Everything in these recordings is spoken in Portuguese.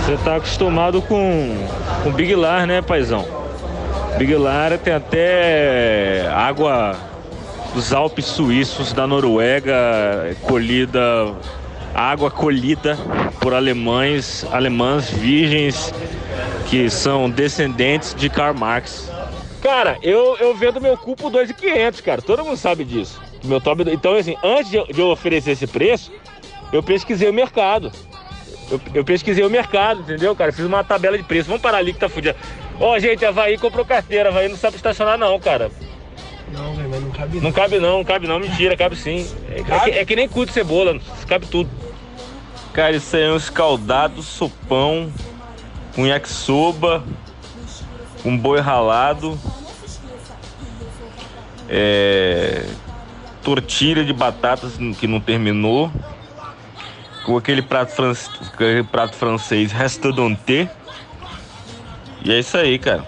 Você tá acostumado com, com Big Lar, né, paizão? Big Lar tem até água dos Alpes suíços da Noruega, colhida, água colhida por alemães, alemãs virgens que são descendentes de Karl Marx. Cara, eu, eu vendo meu cu por 2,500, cara. Todo mundo sabe disso. Meu top, então, assim, antes de eu, oferecer esse preço, eu pesquisei o mercado. Eu, eu, pesquisei o mercado, entendeu, cara? Fiz uma tabela de preço. Vamos parar ali que tá fudido. Ó, oh, gente, Havaí comprou carteira. Havaí não sabe estacionar, não, cara. Não, mas não cabe não. Não cabe não, não cabe não. Mentira, cabe sim. É, cabe? É, que, é que, nem cu de cebola, cabe tudo. Cara, isso aí é um escaldado, sopão, um yakisoba, um boi ralado, é, tortilha de batatas que não terminou, com aquele prato, fran... aquele prato francês restaurante. E é isso aí, cara.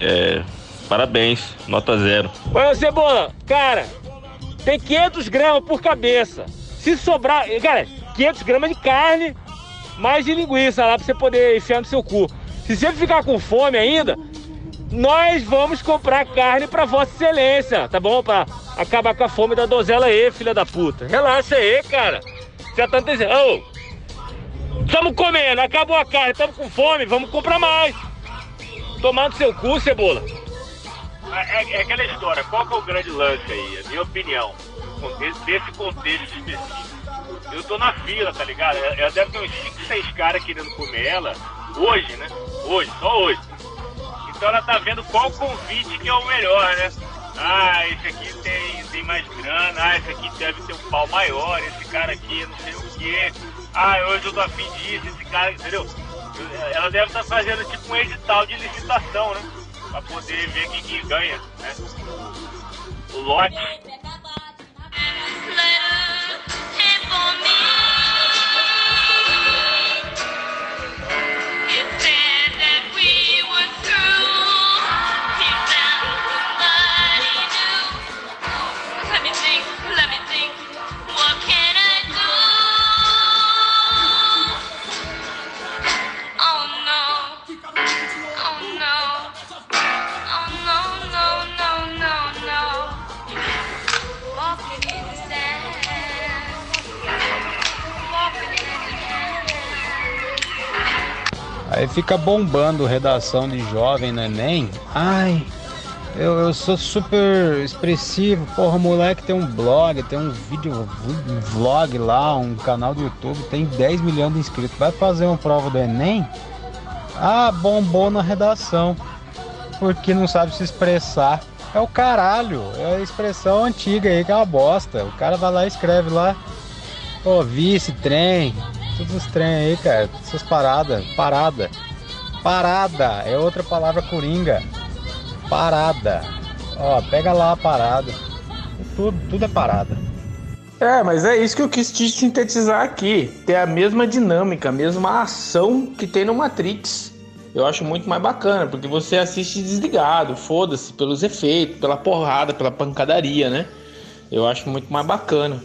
É, parabéns, nota zero. Ô, Cebola, cara, tem 500 gramas por cabeça. Se sobrar, cara, 500 gramas de carne, mais de linguiça lá pra você poder enfiar no seu cu. Se você ficar com fome ainda, nós vamos comprar carne para Vossa Excelência, tá bom? Pra acabar com a fome da dozela aí, filha da puta. Relaxa aí, cara. Já tá dizendo, ô, estamos comendo, acabou a carne, estamos com fome, vamos comprar mais. Tomar no seu cu, cebola. É, é, é, aquela história, qual que é o grande lance aí? A minha opinião, desse contexto específico. Eu tô na fila, tá ligado? Eu deve ter uns 5, 6 caras querendo comer ela, hoje, né? Hoje, só hoje. Então ela tá vendo qual convite que é o melhor, né? Ah, esse aqui tem, tem mais grana, ah, esse aqui deve ter um pau maior, esse cara aqui não sei o quê. Ah, hoje eu tô afim disso, esse cara, entendeu? Ela deve estar tá fazendo tipo um edital de licitação, né? Pra poder ver quem que ganha, né? O lote. Aí fica bombando redação de jovem no Enem. Ai, eu, eu sou super expressivo. Porra, moleque tem um blog, tem um vídeo, um vlog lá, um canal do YouTube, tem 10 milhões de inscritos. Vai fazer uma prova do Enem? Ah, bombou na redação. Porque não sabe se expressar. É o caralho, é a expressão antiga aí que é uma bosta. O cara vai lá e escreve lá. Pô, vice, trem, todos os trem aí, cara, essas paradas, parada. Parada é outra palavra coringa. Parada. Ó, pega lá a parada. Tudo, tudo é parada. É, mas é isso que eu quis te sintetizar aqui. Ter a mesma dinâmica, a mesma ação que tem no Matrix. Eu acho muito mais bacana, porque você assiste desligado, foda-se, pelos efeitos, pela porrada, pela pancadaria, né? Eu acho muito mais bacana.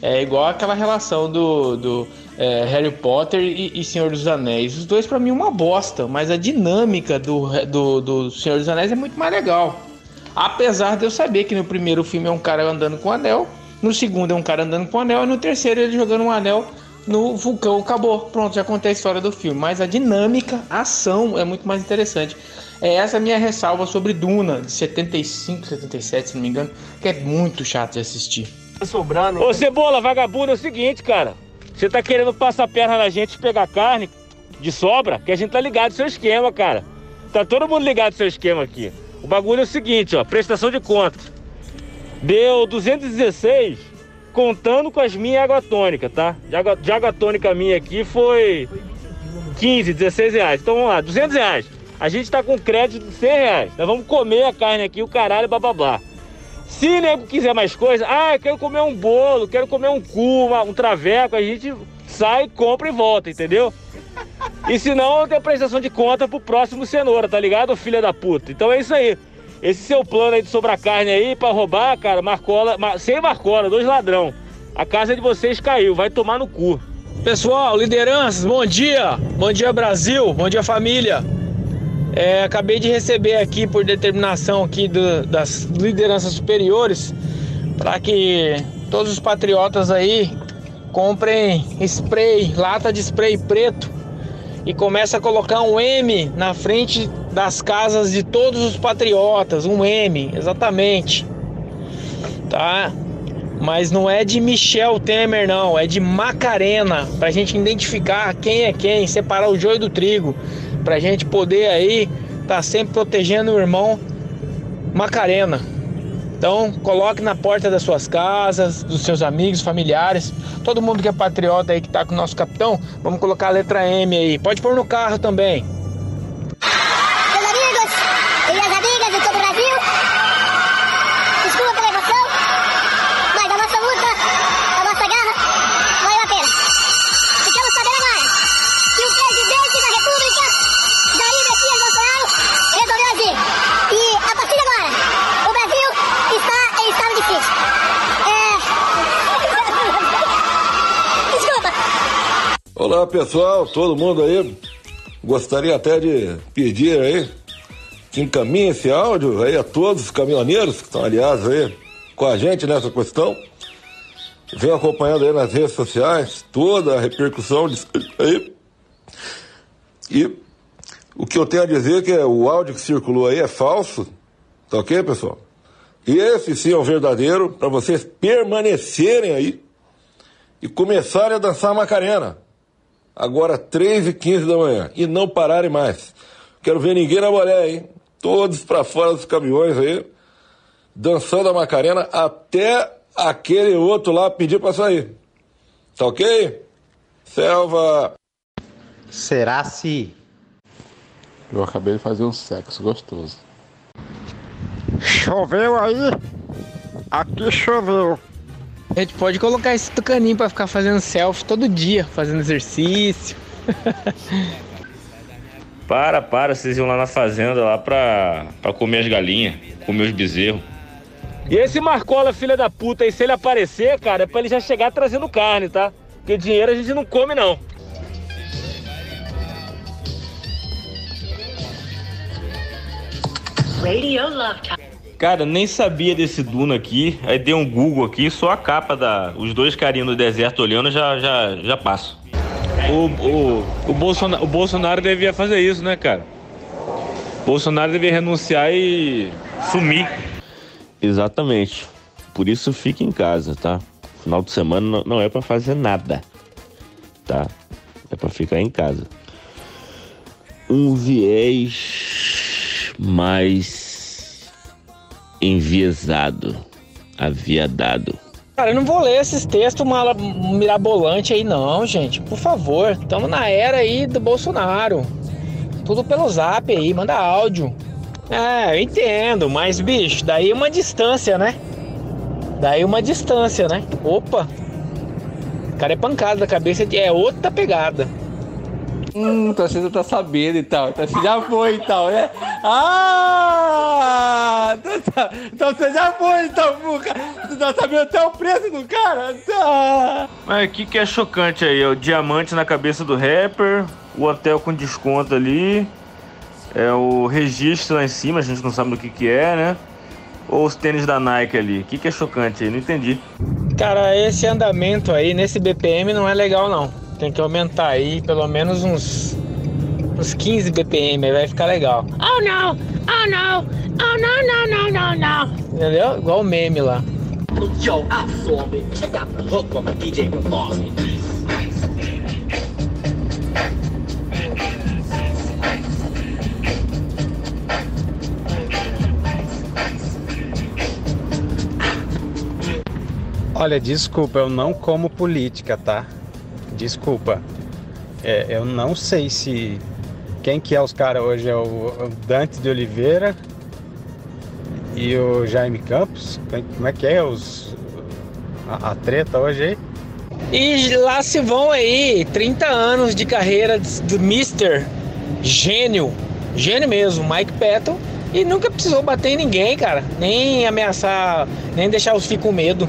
É igual aquela relação do, do é, Harry Potter e, e, Senhor dos Anéis. Os dois, para mim, uma bosta, mas a dinâmica do, do, do Senhor dos Anéis é muito mais legal. Apesar de eu saber que no primeiro filme é um cara andando com o anel, no segundo é um cara andando com o anel, e no terceiro ele jogando um anel no vulcão. Acabou, pronto, já contei a história do filme. Mas a dinâmica, a ação é muito mais interessante. É essa a minha ressalva sobre Duna, de 75, 77, se não me engano, que é muito chato de assistir. Sobrando. Ô Cebola, vagabundo, é o seguinte, cara. Você tá querendo passar a perna na gente e pegar carne de sobra? Que a gente tá ligado no seu esquema, cara. Tá todo mundo ligado no seu esquema aqui. O bagulho é o seguinte, ó. Prestação de contas. Deu 216 contando com as minhas água tônica, tá? De água, de água tônica minha aqui foi 15, 16 reais. Então vamos lá, 200 reais. A gente tá com crédito de 100 reais. Nós vamos comer a carne aqui, o caralho, bababá. Se nego quiser mais coisa, ah, quero comer um bolo, quero comer um cu, um traveco, a gente sai, compra e volta, entendeu? E se não, tem prestação de conta pro próximo cenoura, tá ligado, filha da puta? Então é isso aí. Esse seu plano aí de sobrar carne aí pra roubar, cara, marcola, sem marcola, dois ladrão. A casa de vocês caiu, vai tomar no cu. Pessoal, lideranças, bom dia! Bom dia, Brasil! Bom dia, família! É, acabei de receber aqui, por determinação aqui do, das lideranças superiores, para que todos os patriotas aí comprem spray, lata de spray preto e comece a colocar um M na frente das casas de todos os patriotas, um M, exatamente. Tá? Mas não é de Michel Temer, não, é de Macarena, pra gente identificar quem é quem, separar o joio do trigo, pra gente poder aí tá sempre protegendo o irmão Macarena. Então, coloque na porta das suas casas, dos seus amigos, familiares, todo mundo que é patriota aí que tá com o nosso capitão, vamos colocar a letra M aí. Pode pôr no carro também. Olá pessoal, todo mundo aí. Gostaria até de pedir aí que encaminhe esse áudio aí a todos os caminhoneiros que estão, aliás, aí com a gente nessa questão. Venho acompanhando aí nas redes sociais toda a repercussão disso aí. E o que eu tenho a dizer é que o áudio que circulou aí é falso. Tá ok, pessoal? E esse sim é o verdadeiro para vocês permanecerem aí e começarem a dançar Macarena agora 3 e 15 da manhã, e não pararem mais. Quero ver ninguém na mulher, hein? Todos para fora dos caminhões aí, dançando a Macarena até aquele outro lá pedir para sair. Tá ok? Selva! Será se? Eu acabei de fazer um sexo gostoso. Choveu aí? Aqui choveu. A gente pode colocar esse tucaninho para ficar fazendo selfie todo dia, fazendo exercício. para, para, vocês iam lá na fazenda lá pra, pra comer as galinhas, comer os bezerros. E esse Marcola, filha da puta, aí, se ele aparecer, cara, é pra ele já chegar trazendo carne, tá? Porque dinheiro a gente não come, não. Radio Love Time. Cara, nem sabia desse Duna aqui. Aí dei um Google aqui, só a capa da. Os dois carinhos no deserto olhando já, já, já passo. O, o, o, Bolsonaro, o Bolsonaro devia fazer isso, né, cara? O Bolsonaro devia renunciar e sumir. Exatamente. Por isso fique em casa, tá? Final de semana não é para fazer nada, tá? É para ficar em casa. Um viés mais enviesado, aviadado. Cara, eu não vou ler esses textos mirabolante aí não, gente. Por favor, estamos na era aí do Bolsonaro. Tudo pelo zap aí, manda áudio. É, eu entendo, mas bicho, daí uma distância, né? Daí uma distância, né? Opa! O cara é pancada da cabeça, é outra pegada. Hum, torcida tá sabendo e tal. Então você já foi e tal, né? Ah! Então, então você já foi, então, Fuca. Você tá sabendo até o preço do cara? Tá. Mas o que, que é chocante aí? É o diamante na cabeça do rapper, o hotel com desconto ali, é o registro lá em cima, a gente não sabe do que, que é, né? Ou os tênis da Nike ali? O que, que é chocante aí? Não entendi. Cara, esse andamento aí nesse BPM não é legal não. Tem que aumentar aí pelo menos uns, uns 15 BPM, aí vai ficar legal. Oh não! Oh não! Oh não, não, não, não, não! Entendeu? Igual o meme lá. Yo, DJ Olha, desculpa, eu não como política, tá? Desculpa. É, eu não sei se quem que é os caras hoje é o Dante de Oliveira e o Jaime Campos. Como é que é os a, a treta hoje aí? E lá se vão aí 30 anos de carreira do Mister Gênio, gênio mesmo, Mike Patton, e nunca precisou bater em ninguém, cara, nem ameaçar, nem deixar os filhos com medo.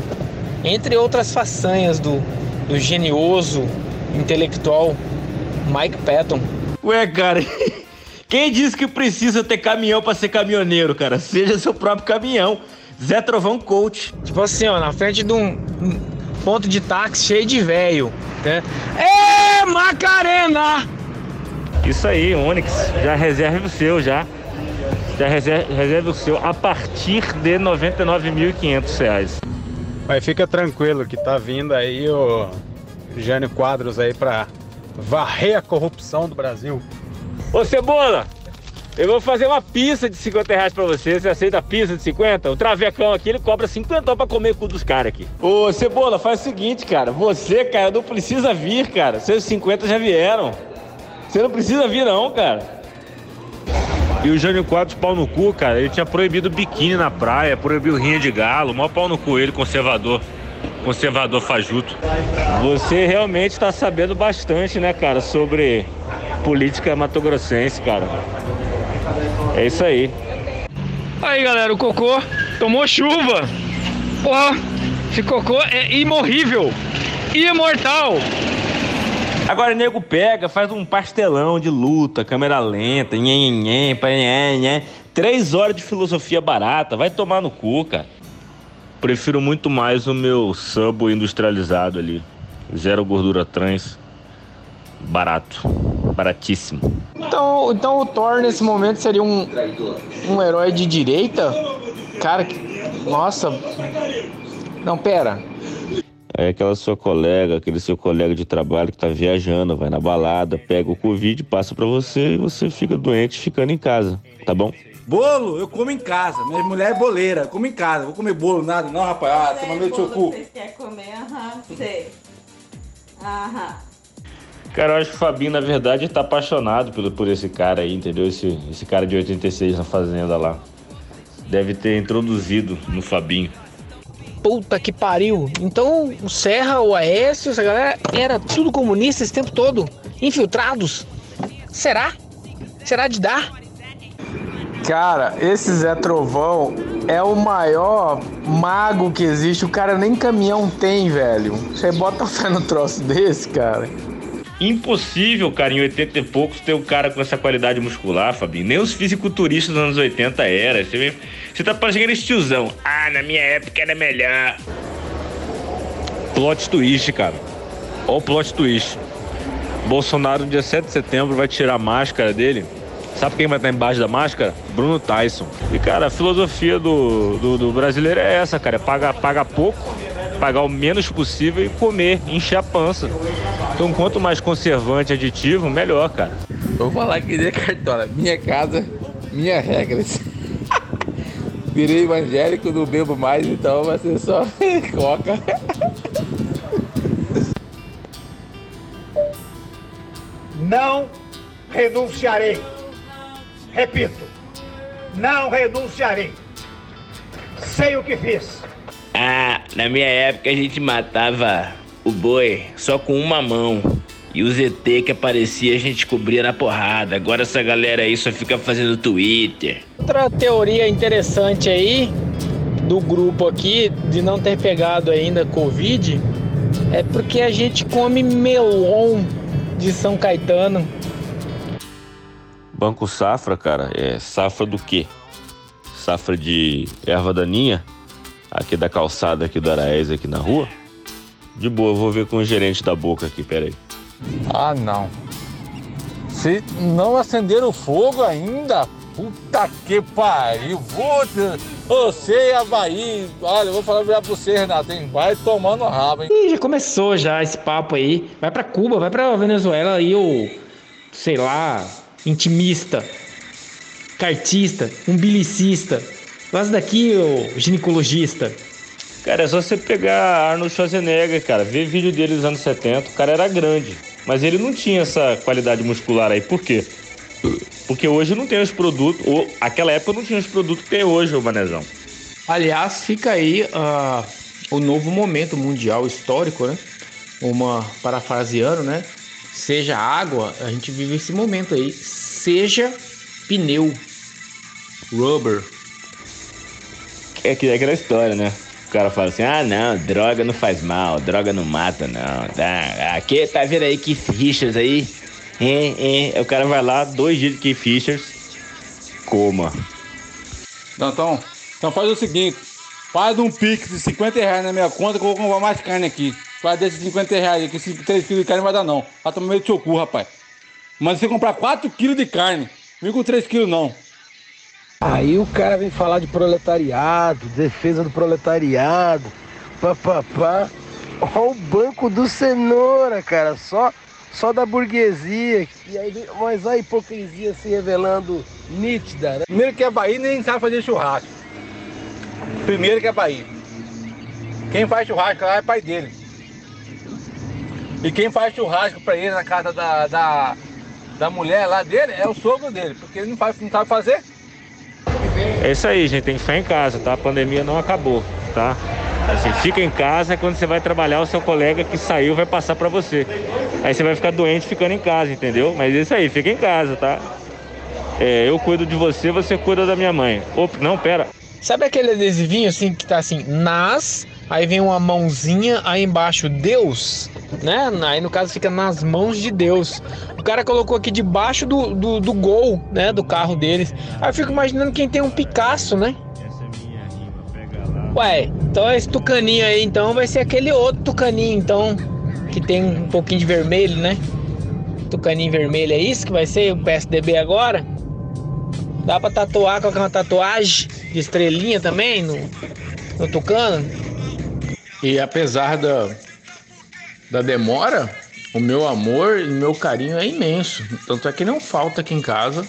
Entre outras façanhas do, do genioso intelectual Mike Patton. Ué, cara, quem disse que precisa ter caminhão pra ser caminhoneiro, cara? Seja seu próprio caminhão. Zé Trovão Coach. Tipo assim, ó, na frente de um ponto de táxi cheio de velho, né? Ê, Macarena! Isso aí, Onix. Já reserve o seu, já. Já reserve, reserve o seu a partir de 99.500 reais. Mas fica tranquilo que tá vindo aí o Jânio Quadros aí pra varrer a corrupção do Brasil. Ô, Cebola, eu vou fazer uma pizza de 50 reais pra você. Você aceita a pizza de 50? O travecão aqui, ele cobra 50 pra comer com o dos caras aqui. Ô, Cebola, faz o seguinte, cara. Você, cara, não precisa vir, cara. Seus 50 já vieram. Você não precisa vir, não, cara. E o Jânio Quadros, pau no cu, cara, ele tinha proibido biquíni na praia, proibiu rinha de galo, mó pau no cu ele, conservador. Conservador fajuto. Você realmente tá sabendo bastante, né, cara, sobre política matogrossense, cara. É isso aí. Aí, galera, o cocô tomou chuva. Porra, esse cocô é imorrível. Imortal. Agora o nego pega, faz um pastelão de luta, câmera lenta, nhen, nhen, nhen. Três horas de filosofia barata, vai tomar no cu, cara. Prefiro muito mais o meu sub industrializado ali. Zero gordura trans. Barato. Baratíssimo. Então, então o Thor nesse momento seria um, um herói de direita? Cara, que, nossa. Não, pera. Aí aquela sua colega, aquele seu colega de trabalho que tá viajando, vai na balada, pega o Covid, passa pra você e você fica doente ficando em casa, tá bom? Bolo, eu como em casa. Minha mulher é boleira, eu como em casa. Vou comer bolo, nada, não, rapaz. Ah, toma meu seu cu. Você quer comer? Aham, sei. Aham. Cara, eu acho que o Fabinho, na verdade, tá apaixonado por, por esse cara aí, entendeu? Esse, esse cara de 86 na fazenda lá. Deve ter introduzido no Fabinho. Puta que pariu. Então o Serra, o Aécio, essa galera era tudo comunista esse tempo todo. Infiltrados. Será? Será de dar? Cara, esse Zé Trovão é o maior mago que existe. O cara nem caminhão tem, velho. Você bota fé no troço desse, cara. Impossível, cara, em 80 e poucos ter um cara com essa qualidade muscular, Fabinho. Nem os fisiculturistas dos anos 80 era. Você, você tá parecendo esse tiozão. Ah, na minha época era melhor. Plot twist, cara. Ó o plot twist. Bolsonaro, no dia 7 de setembro, vai tirar a máscara dele. Sabe quem vai estar embaixo da máscara? Bruno Tyson. E, cara, a filosofia do, do, do brasileiro é essa, cara. É pagar, pagar pouco, pagar o menos possível e comer, encher a pança. Então, quanto mais conservante aditivo, melhor, cara. Vou falar que nem cartola. Minha casa, minhas regras. Virei evangélico, não bebo mais, então vai ser só coca. Não renunciarei. Repito, não renunciarei. Sei o que fiz. Ah, na minha época a gente matava o boi só com uma mão. E o ZT que aparecia a gente cobria na porrada. Agora essa galera aí só fica fazendo Twitter. Outra teoria interessante aí do grupo aqui de não ter pegado ainda Covid é porque a gente come melon de São Caetano. Banco Safra, cara, é safra do quê? Safra de erva daninha? Aqui da calçada aqui do Araés, aqui na rua? De boa, vou ver com o gerente da boca aqui, peraí. Ah, não. Se não acender o fogo ainda, puta que pariu. Vou Você e a Bahia, olha, eu vou falar pra você, Renato, hein? Vai tomando rabo, hein? Ih, já começou já esse papo aí. Vai pra Cuba, vai pra Venezuela aí o sei lá, intimista, cartista, umbilicista. Mas daqui o ginecologista. Cara, é só você pegar Arnold Schwarzenegger, cara, ver vídeo dele dos anos 70, o cara era grande, mas ele não tinha essa qualidade muscular aí. Por quê? Porque hoje não tem os produtos, ou aquela época não tinha os produtos que tem hoje, o Manezão. Aliás, fica aí ah, o novo momento mundial histórico, né? Uma parafraseando, né? Seja água, a gente vive esse momento aí. Seja pneu, rubber. É que é aquela história, né? O cara fala assim: ah, não, droga não faz mal, droga não mata, não. Tá, aqui, tá vendo aí Keith Richards aí? É, é. O cara vai lá, dois dias de Keith Richards, coma. Não, então, então faz o seguinte: faz um pix de 50 reais na minha conta que eu vou comprar mais carne aqui. Faz desses 50 reais aqui, 3 quilos de carne não vai dar não. Vai tomar meio do seu cu, rapaz. Mas você comprar 4 quilos de carne, vem com 3 quilos não. Aí o cara vem falar de proletariado, defesa do proletariado, papapá. Olha o banco do cenoura, cara, só, só da burguesia. E aí, mas a hipocrisia se revelando nítida, né? Primeiro que é Bahia nem sabe fazer churrasco. Primeiro que é Bahia. Quem faz churrasco lá é pai dele. E quem faz churrasco pra ele na casa da, da, da mulher lá dele é o sogro dele, porque ele não, faz, não sabe fazer. É isso aí, gente. Tem que ficar em casa, tá? A pandemia não acabou, tá? Assim, fica em casa é quando você vai trabalhar, o seu colega que saiu vai passar pra você. Aí você vai ficar doente ficando em casa, entendeu? Mas é isso aí, fica em casa, tá? É, eu cuido de você, você cuida da minha mãe. Opa, não, pera. Sabe aquele adesivinho assim que tá assim, nas, aí vem uma mãozinha, aí embaixo Deus, né? Aí no caso fica nas mãos de Deus. O cara colocou aqui debaixo do, do, do gol, né? Do carro deles. Aí eu fico imaginando quem tem um Picasso, né? Ué, então esse tucaninho aí então vai ser aquele outro tucaninho, então, que tem um pouquinho de vermelho, né? Tucaninho vermelho, é isso que vai ser o PSDB agora? Dá pra tatuar, colocar uma tatuagem de estrelinha também no, no tucano? E apesar da, da demora, o meu amor e meu carinho é imenso. Tanto é que não falta aqui em casa.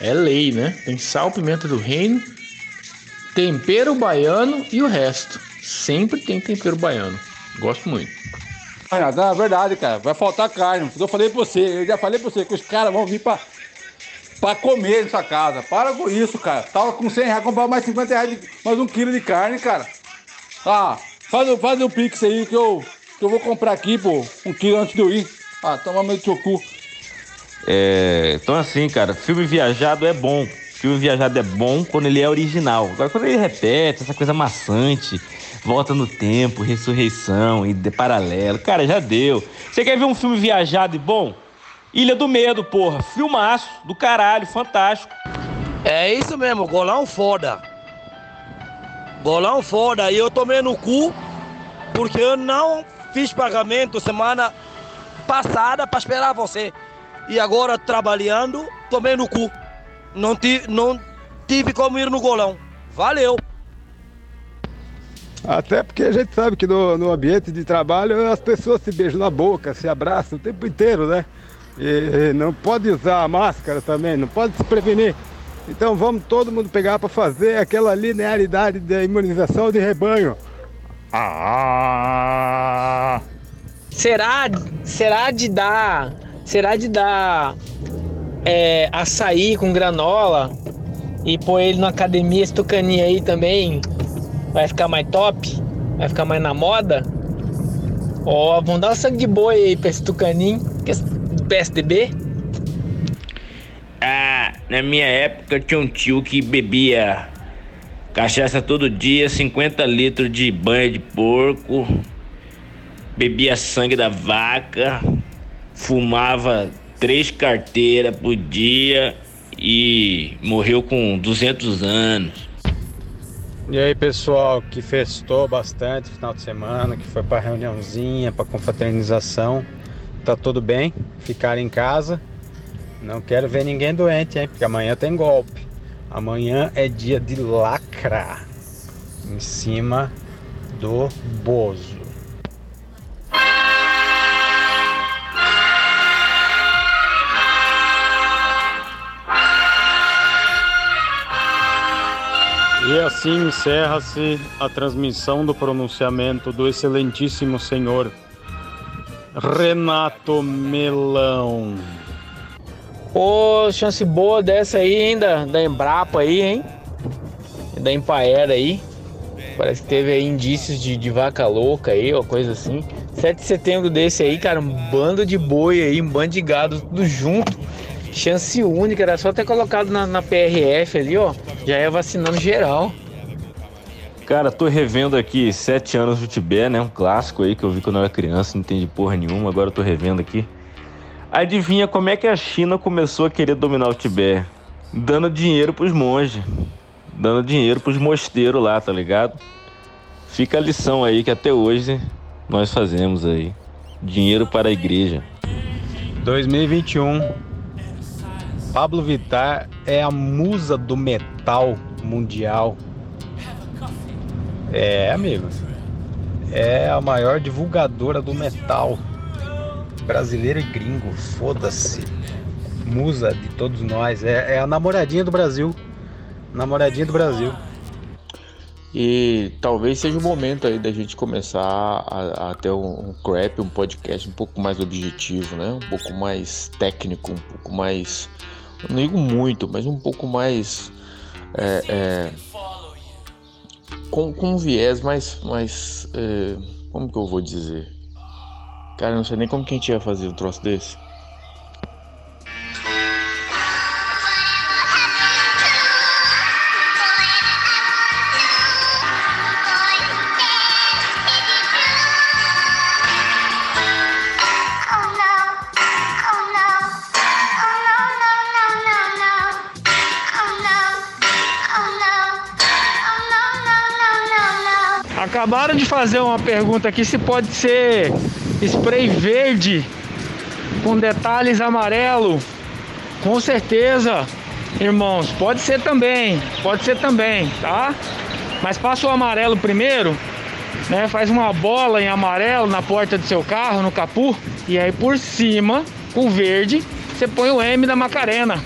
É lei, né? Tem sal, pimenta do reino, tempero baiano e o resto. Sempre tem tempero baiano. Gosto muito. Não, é verdade, cara. Vai faltar carne. Eu falei pra você, eu já falei pra você que os caras vão vir pra, pra comer nessa casa. Para com isso, cara. Tava com 100 reais, comprar mais 50 reais, de, mais um quilo de carne, cara. Ah, faz, faz um pix aí que eu, que eu vou comprar aqui, pô, um quilo antes de eu ir. Ah, toma do seu cu. É, então assim, cara, filme viajado é bom. Filme viajado é bom quando ele é original. Agora quando ele repete, essa coisa maçante, volta no tempo, ressurreição e de paralelo, cara, já deu. Você quer ver um filme viajado e bom? Ilha do Medo, porra. Filmaço, do caralho, fantástico. É isso mesmo, golão foda. Golão foda. E eu tomei no cu porque eu não fiz pagamento semana passada para esperar você. E agora trabalhando, tomei no cu. Não, ti, não tive como ir no golão. Valeu. Até porque a gente sabe que no, no ambiente de trabalho as pessoas se beijam na boca, se abraçam o tempo inteiro, né? E não pode usar máscara também, não pode se prevenir. Então vamos todo mundo pegar para fazer aquela linearidade da imunização de rebanho. Ah! Será, será de dar, será de dar é, açaí com granola e pôr ele na academia, esse tucaninho aí também vai ficar mais top? Vai ficar mais na moda? Ó, oh, vamos dar sangue de boi aí pra esse tucaninho, que é PSDB. Ah, na minha época tinha um tio que bebia cachaça todo dia, 50 litros de banha de porco, bebia sangue da vaca, fumava três carteiras por dia e morreu com 200 anos. E aí, pessoal que festou bastante final de semana, que foi para reuniãozinha, para confraternização, tá tudo bem? Ficar em casa. Não quero ver ninguém doente, hein? Porque amanhã tem golpe. Amanhã é dia de lacrar em cima do Bozo. E assim encerra-se a transmissão do pronunciamento do excelentíssimo senhor Renato Melão. Pô, chance boa dessa aí ainda, da Embrapa aí, hein? Da Empaera aí. Parece que teve aí indícios de, de vaca louca aí, ou coisa assim. 7 de setembro desse aí, cara, um bando de boi aí, um bando de gado, tudo junto. Chance única, era só ter colocado na, na PRF ali, ó. Já ia vacinando geral. Cara, tô revendo aqui Sete Anos do Tibete, né? Um clássico aí que eu vi quando eu era criança, não entendi porra nenhuma, agora eu tô revendo aqui. Adivinha como é que a China começou a querer dominar o Tibete? Dando dinheiro pros monges. Dando dinheiro pros mosteiros lá, tá ligado? Fica a lição aí que até hoje nós fazemos aí. Dinheiro para a igreja. 2021. Pablo Vittar é a musa do metal mundial. É, amigo. É a maior divulgadora do metal. Brasileiro e gringo, foda-se. Musa de todos nós. É, é a namoradinha do Brasil. Namoradinha do Brasil. E talvez seja o momento aí da gente começar a, a ter um, um crap, um podcast um pouco mais objetivo, né? Um pouco mais técnico, um pouco mais. Não digo muito, mas um pouco mais. É, é, com, com um viés mais. mais é, como que eu vou dizer? Cara, não sei nem como que a gente ia fazer um troço desse. Acabaram de fazer uma pergunta aqui se pode ser spray verde com detalhes amarelo. Com certeza, irmãos, pode ser também, pode ser também, tá? Mas passa o amarelo primeiro, né? Faz uma bola em amarelo na porta do seu carro, no capu, e aí por cima, com verde, você põe o M da Macarena.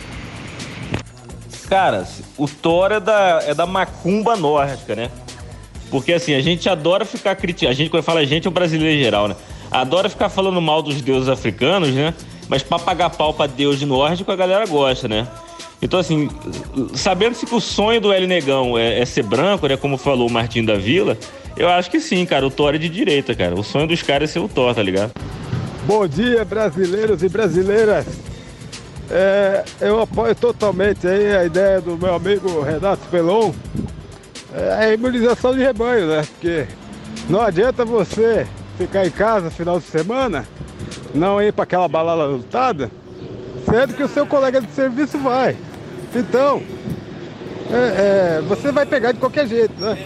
Cara, o Thor é da, é da macumba nórdica, né? Porque assim, a gente adora ficar criticando. A gente, quando fala a gente, é o brasileiro em geral, né? Adora ficar falando mal dos deuses africanos, né? Mas pra pagar pau pra deus nórdico, a galera gosta, né? Então, assim, sabendo-se que o sonho do L Negão é, é, ser branco, né? Como falou o Martinho da Vila, eu acho que sim, cara. O Thor é de direita, cara. O sonho dos caras é ser o Thor, tá ligado? Bom dia, brasileiros e brasileiras. É, eu apoio totalmente aí a ideia do meu amigo Renato Pelon. É a imunização de rebanho, né? Porque não adianta você ficar em casa final de semana, não ir para aquela balada lutada, sendo que o seu colega de serviço vai. Então, é, é, você vai pegar de qualquer jeito, né?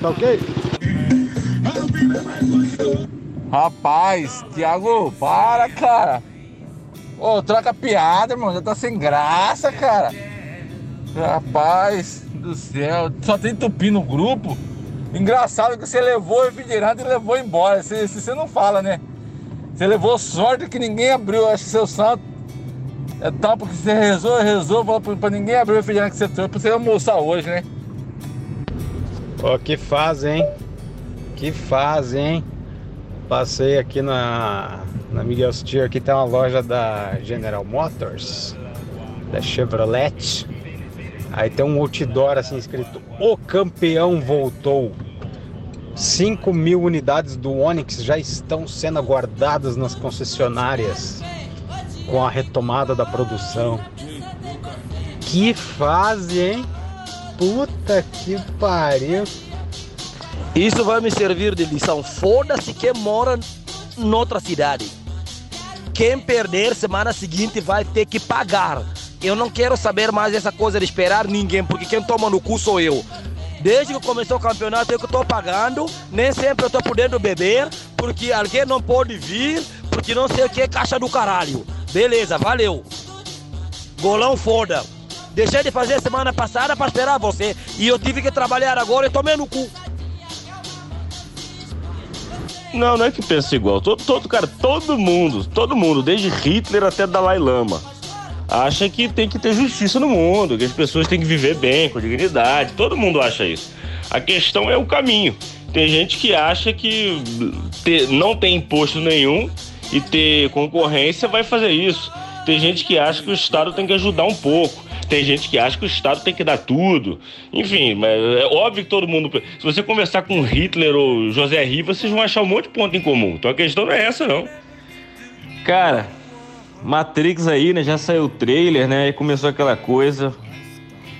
Tá ok? Rapaz, Thiago, para, cara. Ô, troca piada, irmão. Já tá sem graça, cara. Rapaz do céu, só tem tupi no grupo. Engraçado que você levou o refrigerante e levou embora. Você, você não fala, né? Você levou sorte que ninguém abriu. Acho que seu santo é tal, porque você rezou, rezou, falou pra, ninguém abrir o refrigerante que você trouxe pra você almoçar hoje, né? Pô, que fase, hein? Que fase, hein? Passei aqui na, na Miguel Stier, aqui tem uma loja da General Motors, da Chevrolet. Aí tem um outdoor assim escrito: O campeão voltou. 5 mil unidades do Onix já estão sendo aguardadas nas concessionárias com a retomada da produção. Que fase, hein? Puta que pariu. Isso vai me servir de lição. Foda-se quem mora noutra cidade. Quem perder semana seguinte vai ter que pagar. Eu não quero saber mais essa coisa de esperar ninguém, porque quem toma no cu sou eu. Desde que começou o campeonato, eu que estou pagando, nem sempre eu estou podendo beber, porque alguém não pode vir, porque não sei o que é caixa do caralho. Beleza, valeu. Golão foda. Deixei de fazer semana passada para esperar você. E eu tive que trabalhar agora e tomei no cu. Não, não é que pensa igual. Todo, todo, cara, todo mundo, todo mundo, desde Hitler até Dalai Lama, acha que tem que ter justiça no mundo, que as pessoas têm que viver bem, com dignidade. Todo mundo acha isso. A questão é o caminho. Tem gente que acha que ter, não tem imposto nenhum e ter concorrência vai fazer isso. Tem gente que acha que o Estado tem que ajudar um pouco. Tem gente que acha que o Estado tem que dar tudo. Enfim, mas é óbvio que todo mundo. Se você conversar com Hitler ou José Rivas, vocês vão achar um monte de ponto em comum. Então a questão não é essa, não. Cara, Matrix aí, né? Já saiu o trailer, né? E começou aquela coisa.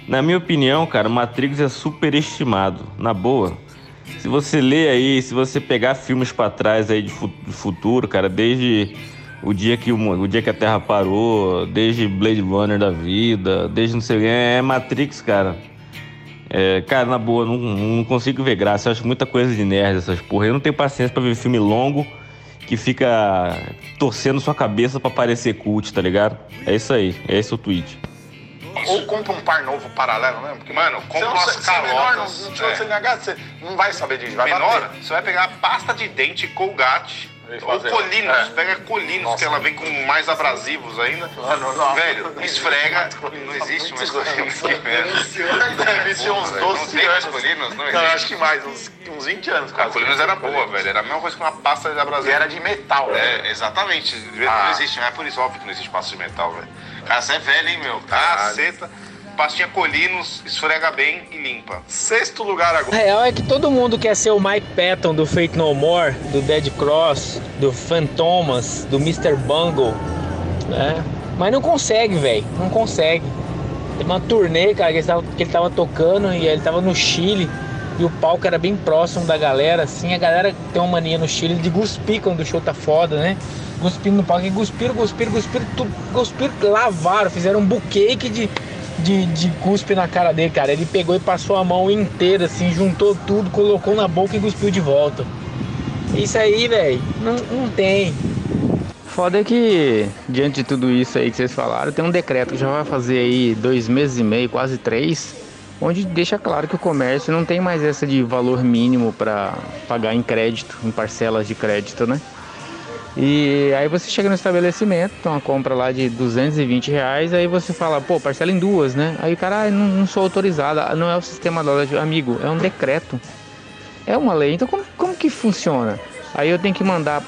Na minha opinião, cara, Matrix é superestimado. Na boa. Se você ler aí, se você pegar filmes pra trás aí de fu- de futuro, cara, desde o dia que o, o dia que a Terra parou, desde Blade Runner da vida, desde não sei o que, é Matrix, cara. É, cara, na boa, não, não consigo ver graça. Eu acho muita coisa de nerd essas porra. Eu não tenho paciência pra ver filme longo que fica torcendo sua cabeça pra parecer cult, tá ligado? É isso aí, é esse o tweet. Ou compra um par novo paralelo, né? Porque, Mano, compra não- umas você é menor, não, calotas. é. CNH, você não vai saber dirigir. Vai Menor, bater. você vai pegar pasta de dente Colgate. Ou Colinos, é. pega Colinos, Nossa. que ela vem com mais abrasivos ainda. Mano, não. Velho, esfrega. Não existe mais Colinos. Que merda. Deve ser uns Porra, 12 Não tem mais anos. Colinos, não Não, existe. acho que mais, uns, uns 20 anos. A Colinos era boa, velho. Era a mesma coisa que uma pasta de abrasivo. E era de metal, né? É, exatamente. Ah. Não existe, não é por isso, óbvio que não existe pasta de metal, velho. Cara, você é velho, hein, meu? Caceta. Pastinha Colinos, esfrega bem e limpa. Sexto lugar A agora. real é que todo mundo quer ser o Mike Patton do Fate No More, do Dead Cross, do Phantomas, do Mr. Bungle, né? Mas não consegue, velho. Não consegue. Tem uma turnê, cara, que ele, tava, que ele tava tocando e ele tava no Chile e o palco era bem próximo da galera, assim. A galera tem uma mania no Chile de cuspir quando o show tá foda, né? Cuspindo no palco. E cuspiram, cuspiram, cuspiram, tudo, cuspiram, lavaram, fizeram um buquê de, de, de cuspe na cara dele, cara. Ele pegou e passou a mão inteira, assim, juntou tudo, colocou na boca e cuspiu de volta. Isso aí, velho, não, não tem. Foda é que, diante de tudo isso aí que vocês falaram, tem um decreto que já vai fazer aí dois meses e meio, quase três, onde deixa claro que o comércio não tem mais essa de valor mínimo para pagar em crédito, em parcelas de crédito, né? E aí você chega no estabelecimento, tem uma compra lá de 220 reais, aí você fala, pô, parcela em duas, né? Aí o cara, ah, não, não sou autorizado, ah, não é o sistema dólar, amigo, é um decreto. É uma lei, então como, como que funciona? Aí eu tenho que mandar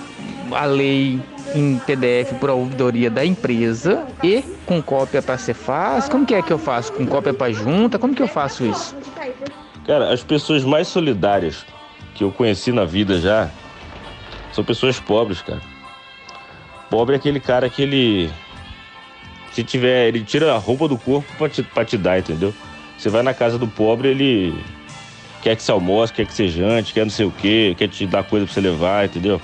a lei em PDF a ouvidoria da empresa e com cópia para Cefaz. Como que é que eu faço? Com cópia para junta? Como que eu faço isso? Cara, as pessoas mais solidárias que eu conheci na vida já são pessoas pobres, cara. Pobre é aquele cara que ele. Se tiver. Ele tira a roupa do corpo pra te, pra te dar, entendeu? Você vai na casa do pobre, ele quer que você almoce, quer que você jante, quer não sei o quê, quer te dar coisa pra você levar, entendeu?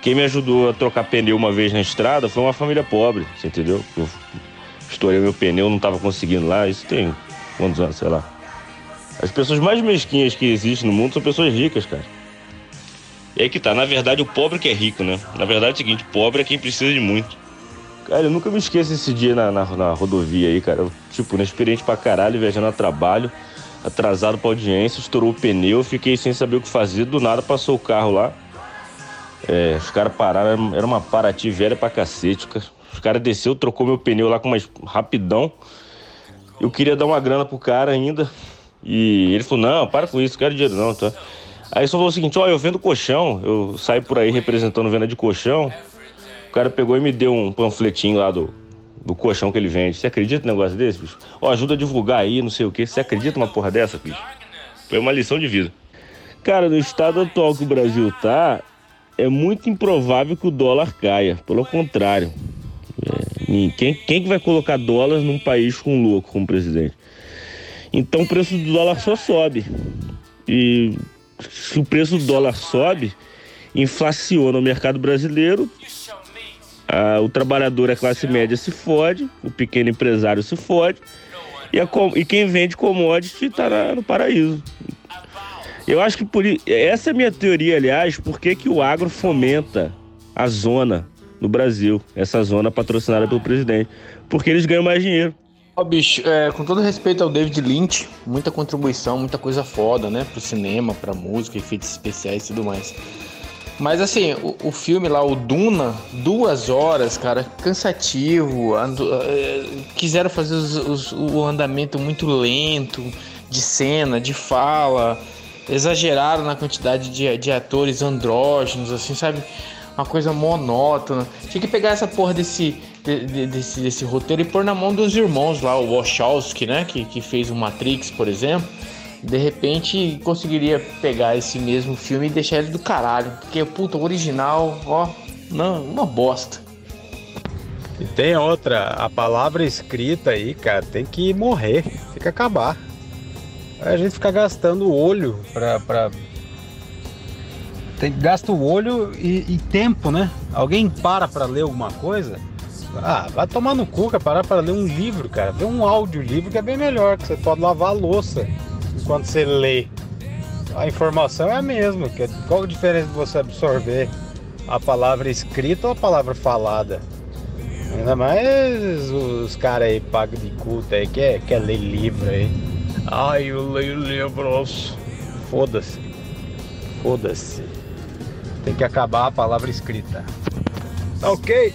Quem me ajudou a trocar pneu uma vez na estrada foi uma família pobre, você entendeu? Eu estourei meu pneu, não tava conseguindo lá, isso tem quantos anos, sei lá. As pessoas mais mesquinhas que existem no mundo são pessoas ricas, cara. E aí que tá, na verdade o pobre que é rico, né? Na verdade é o seguinte, pobre é quem precisa de muito. Cara, eu nunca me esqueço esse dia na, na, na rodovia aí, cara. Eu, tipo, inexperiente pra caralho, viajando a trabalho, atrasado pra audiência, estourou o pneu, fiquei sem saber o que fazer, do nada passou o carro lá. É, os caras pararam, era uma Paraty velha pra cacete, cara. Os caras desceu, trocou meu pneu lá com mais rapidão. Eu queria dar uma grana pro cara ainda. E ele falou, não, para com isso, quero dinheiro não, tá? Aí só falou o seguinte, ó, eu vendo colchão, eu saio por aí representando venda de colchão. O cara pegou e me deu um panfletinho lá do, do colchão que ele vende. Você acredita num negócio desse, bicho? Ó, ajuda a divulgar aí, não sei o quê. Você acredita numa porra dessa, bicho? Foi uma lição de vida. Cara, no estado atual que o Brasil tá, é muito improvável que o dólar caia. Pelo contrário. É, quem, quem que vai colocar dólar num país com um louco como presidente? Então o preço do dólar só sobe. E se o preço do dólar sobe, inflaciona o mercado brasileiro, a- o trabalhador, a classe média se fode, o pequeno empresário se fode, e, a e quem vende commodity está no paraíso. Eu acho que por essa é a minha teoria, aliás, por que, que o agro fomenta a zona no Brasil, essa zona patrocinada pelo presidente? Porque eles ganham mais dinheiro. Ó, bicho, é, com todo respeito ao David Lynch, muita contribuição, muita coisa foda, né? Pro cinema, pra música, efeitos especiais e tudo mais. Mas assim, o, o filme lá, o Duna, duas horas, cara, cansativo. ando- é, quiseram fazer os- os- o andamento muito lento, de cena, de fala. Exageraram na quantidade de, de atores andrógenos, assim, sabe? Uma coisa monótona. Tinha que pegar essa porra desse, de- de- desse, desse roteiro e pôr na mão dos irmãos lá, o Wachowski, né? Que, que fez o Matrix, por exemplo. De repente conseguiria pegar esse mesmo filme e deixar ele do caralho. Porque, puta, o original, ó, não, uma bosta. E tem outra, a palavra escrita aí, cara, tem que morrer, tem que acabar. A gente fica gastando o olho pra, pra tem, gasta o olho e, e tempo, né? Alguém para pra ler alguma coisa? Ah, vai tomar no cu, cara, parar pra ler um livro, cara. Vê um audiolivro que é bem melhor, que você pode lavar a louça enquanto você lê. A informação é a mesma, que é- qual a diferença de você absorver a palavra escrita ou a palavra falada? Ainda mais os caras aí pagos de culto aí, quer, quer ler livro aí. Ai, eu leio livros. Foda-se. Foda-se. Tem que acabar a palavra escrita. Tá ok?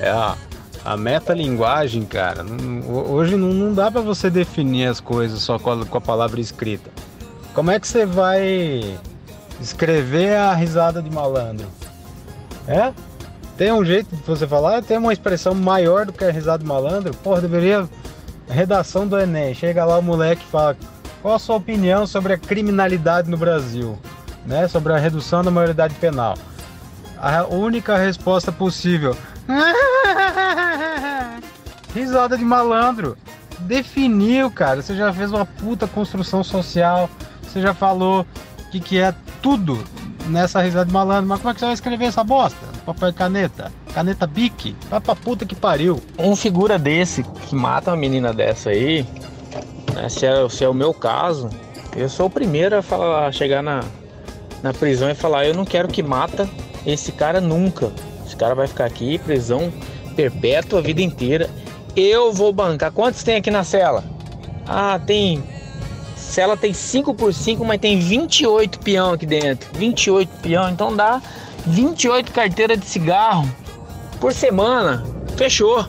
É a, a metalinguagem, cara. hoje não, não dá pra você definir as coisas só com a, com a palavra escrita. Como é que você vai escrever a risada de malandro? É? Tem um jeito de você falar, tem uma expressão maior do que a risada de malandro? Porra, deveria. Redação do Enem. Chega lá o moleque e fala: qual a sua opinião sobre a criminalidade no Brasil? Né? Sobre a redução da maioridade penal. A única resposta possível. Risada de malandro. Definiu, cara. Você já fez uma puta construção social. Você já falou o que, que é tudo nessa risada de malandro. Mas como é que você vai escrever essa bosta? Papel e caneta? Caneta Bic? Vai pra puta que pariu. Um figura desse que mata uma menina dessa aí, né, se, é, se é o meu caso, eu sou o primeiro a, falar, a chegar na, na prisão e falar: eu não quero que mata esse cara nunca. Esse cara vai ficar aqui, prisão perpétua a vida inteira. Eu vou bancar. Quantos tem aqui na cela? Ah, tem. Cela tem 5 por 5, mas tem 28 peão aqui dentro. 28 peão, então dá 28 carteiras de cigarro por semana. Fechou.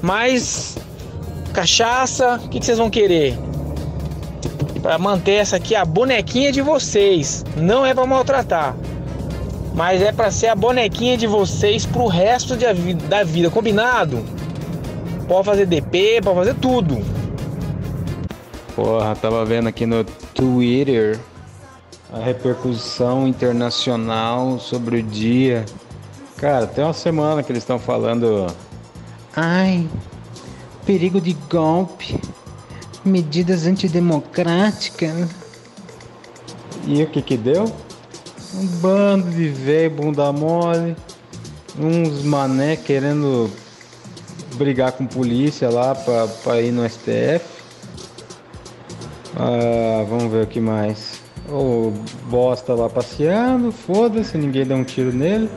Mas cachaça, o que, que vocês vão querer? Para manter essa aqui a bonequinha de vocês. Não é para maltratar. Mas é para ser a bonequinha de vocês pro resto de da vida, combinado? Pode fazer DP, pode fazer tudo. Porra, tava vendo aqui no Twitter a repercussão internacional sobre o dia. Cara, tem uma semana que eles estão falando. Ai, perigo de golpe, medidas antidemocráticas. E o que que deu? Um bando de velho bunda mole, uns mané querendo brigar com polícia lá pra, pra ir no STF. Ah, vamos ver o que mais. O bosta lá passeando, foda-se, ninguém deu um tiro nele.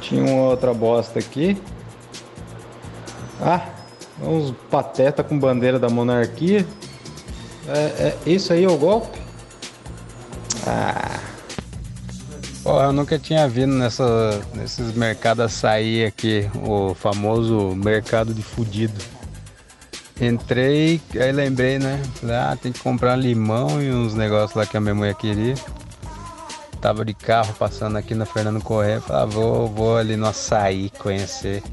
Tinha uma outra bosta aqui. Ah, uns pateta com bandeira da monarquia. É, é- isso aí é o golpe? Ah. Porra, eu nunca tinha visto nessa, nesses mercados açaí aqui, o famoso mercado de fudido. Entrei, aí lembrei, né? Falei, ah, tem que comprar limão e uns negócios lá que a minha mulher queria. Tava de carro passando aqui na Fernando Correia, falei, ah, vou, vou ali no açaí conhecer.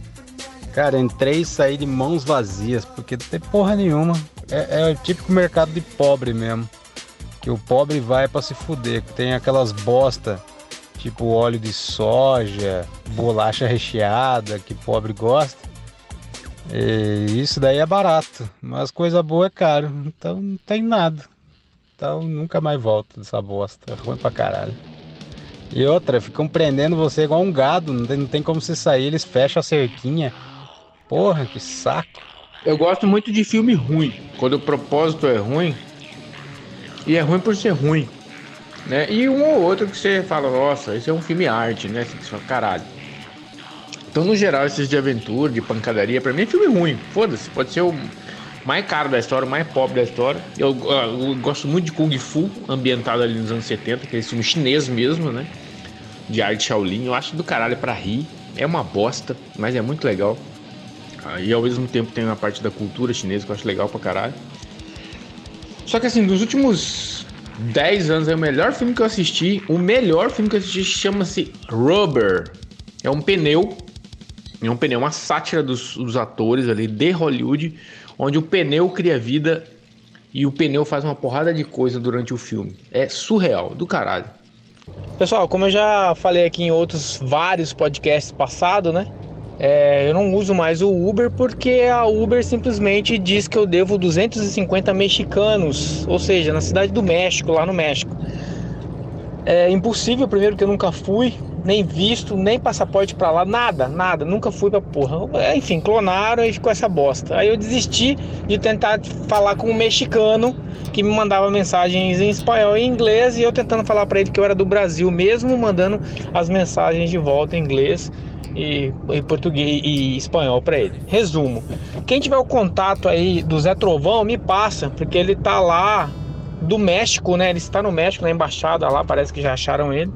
Cara, entrei e saí de mãos vazias, porque não tem porra nenhuma. É, é o típico mercado de pobre mesmo. Que o pobre vai pra se fuder, que tem aquelas bosta, tipo óleo de soja, bolacha recheada, que pobre gosta. E isso daí é barato, mas coisa boa é caro, então não tem nada. Então nunca mais volto dessa bosta, é ruim pra caralho. E outra, ficam prendendo você igual um gado, não tem, não tem como você sair, eles fecham a cerquinha. Porra, que saco. Eu gosto muito de filme ruim. Quando o propósito é ruim, e é ruim por ser ruim. Né? E um ou outro que você fala, nossa, esse é um filme arte, né? Você caralho. Então, no geral, esses de aventura, de pancadaria, pra mim é filme ruim. Foda-se, pode ser o mais caro da história, o mais pobre da história. Eu, eu gosto muito de Kung Fu, ambientado ali nos anos 70, aquele filme chinês mesmo, né? De arte Shaolin. Eu acho do caralho pra rir. É uma bosta, mas é muito legal. E ao mesmo tempo tem uma parte da cultura chinesa que eu acho legal pra caralho. Só que assim, dos últimos 10 anos, é o melhor filme que eu assisti. O melhor filme que eu assisti chama-se Rubber. É um pneu. É um pneu, uma sátira dos, dos atores ali de Hollywood, onde o pneu cria vida e o pneu faz uma porrada de coisa durante o filme. É surreal, do caralho. Pessoal, como eu já falei aqui em outros vários podcasts passados, né? É, eu não uso mais o Uber porque a Uber simplesmente diz que eu devo 250 mexicanos, ou seja, na cidade do México, lá no México. É impossível, primeiro que eu nunca fui, nem visto, nem passaporte pra lá, nada, nada, nunca fui pra porra. É, Enfim, clonaram e ficou essa bosta. Aí eu desisti de tentar falar com um mexicano que me mandava mensagens em espanhol e inglês e eu tentando falar pra ele que eu era do Brasil mesmo, mandando as mensagens de volta em inglês e, e português e espanhol pra ele. Resumo: quem tiver o contato aí do Zé Trovão, me passa, porque ele tá lá do México, né? Ele está no México, na embaixada lá, parece que já acharam ele.